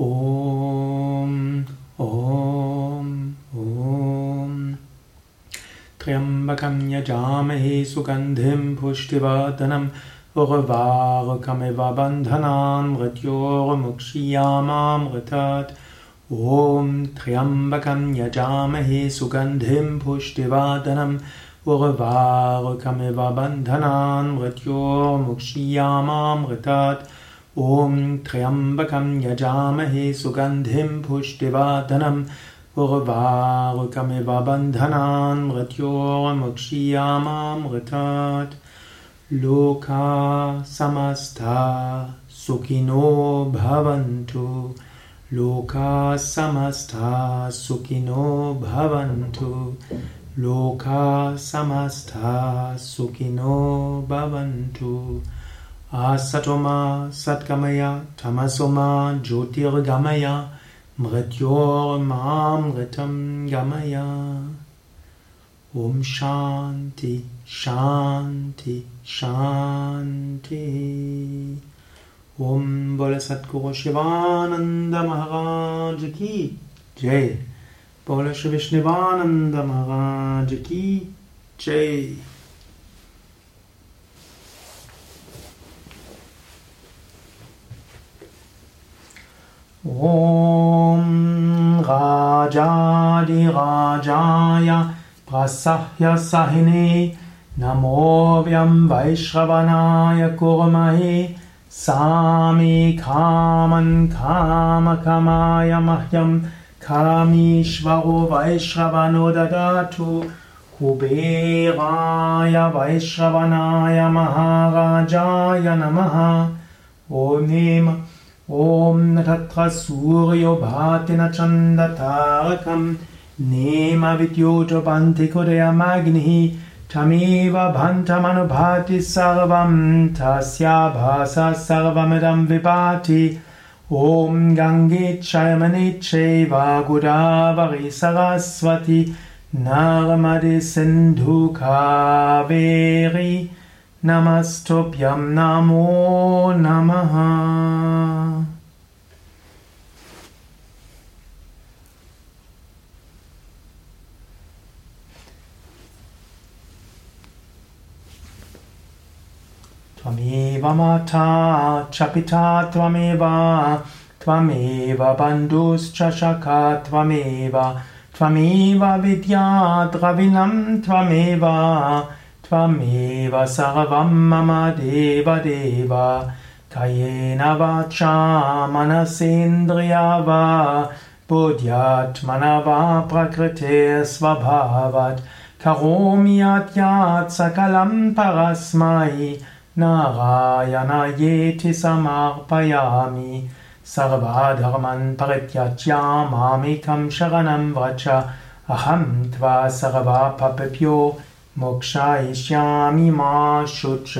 ॐ त्र्यम्बकं यजामहे सुगन्धिं पुष्टिवर्धनम् उर्वारुकमिव बन्धनान् मृत्योर्मुक्षीयामामृतात् ॐ त्र्यम्बकं यजामहे सुगन्धिं पुष्टिवर्धनम् उर्वारुकमिव बन्धनान् मृत्योर्मुक्षीयामामृतात् ॐ त्र्यम्बकं यजामहे सुगन्धिं पुष्टिवर्धनम् उर्वारुकमिव बन्धनान् मृत्योर्मुक्षीयामामृतात् लोका समस्ता सुखिनो भवन्तु। लोका समस्ता सुखिनो भवन्तु। लोका समस्ता सुखिनो भवन्तु आसतो मा सद्गमय तमसो मा ज्योतिर्गमय मृत्योर्मामृतं गमय। ॐ शान्ति शान्ति शान्ति। ॐ बोल सद्गुरु शिवानन्द महाराज की जय। बोल विष्णुवानन्द महाराज की ॐ राजादिराजाय प्रसह्यसहिने नमोऽव्यं वैश्रवणाय कुर्महे सामे खामन् कामकमाय मह्यं खामीश्वरो वैश्रवणो ददातु कुबेराय वैश्रवणाय महाराजाय नमः। ॐ ॐ न तत्र सूर्यो भाति न चन्दतारकम् नेमविद्योतपन्थिकुदयमग्निः तमेव भन्धमनुभाति सर्वं तस्याभासः सर्वमिदं विपाति। ॐ गङ्गेच्छयमनिच्छैव गुडावरि सरस्वति नर्मदे सिन्धुकावेरि नमस्तुभ्यं नमो नमः त्वमेव माता च पिता त्वमेव त्वमेव बन्धुश्च शखा त्वमेव त्वमेव विद्या द्रविणं त्वमेव त्वमेव सर्वं मम देवदेव कयेन वाचा मनसेन्द्रिया वा बुद्ध्यात्मना वा प्रकृतेस्वभावात् करोमि यद्यात् सकलं परस्मै नारायणायेति समर्पयामि। सर्वधर्मान् परित्यज्य मामेकं शरणं व्रज अहं त्वा सर्वपापेभ्यो मोक्षयिष्यामि मा शुच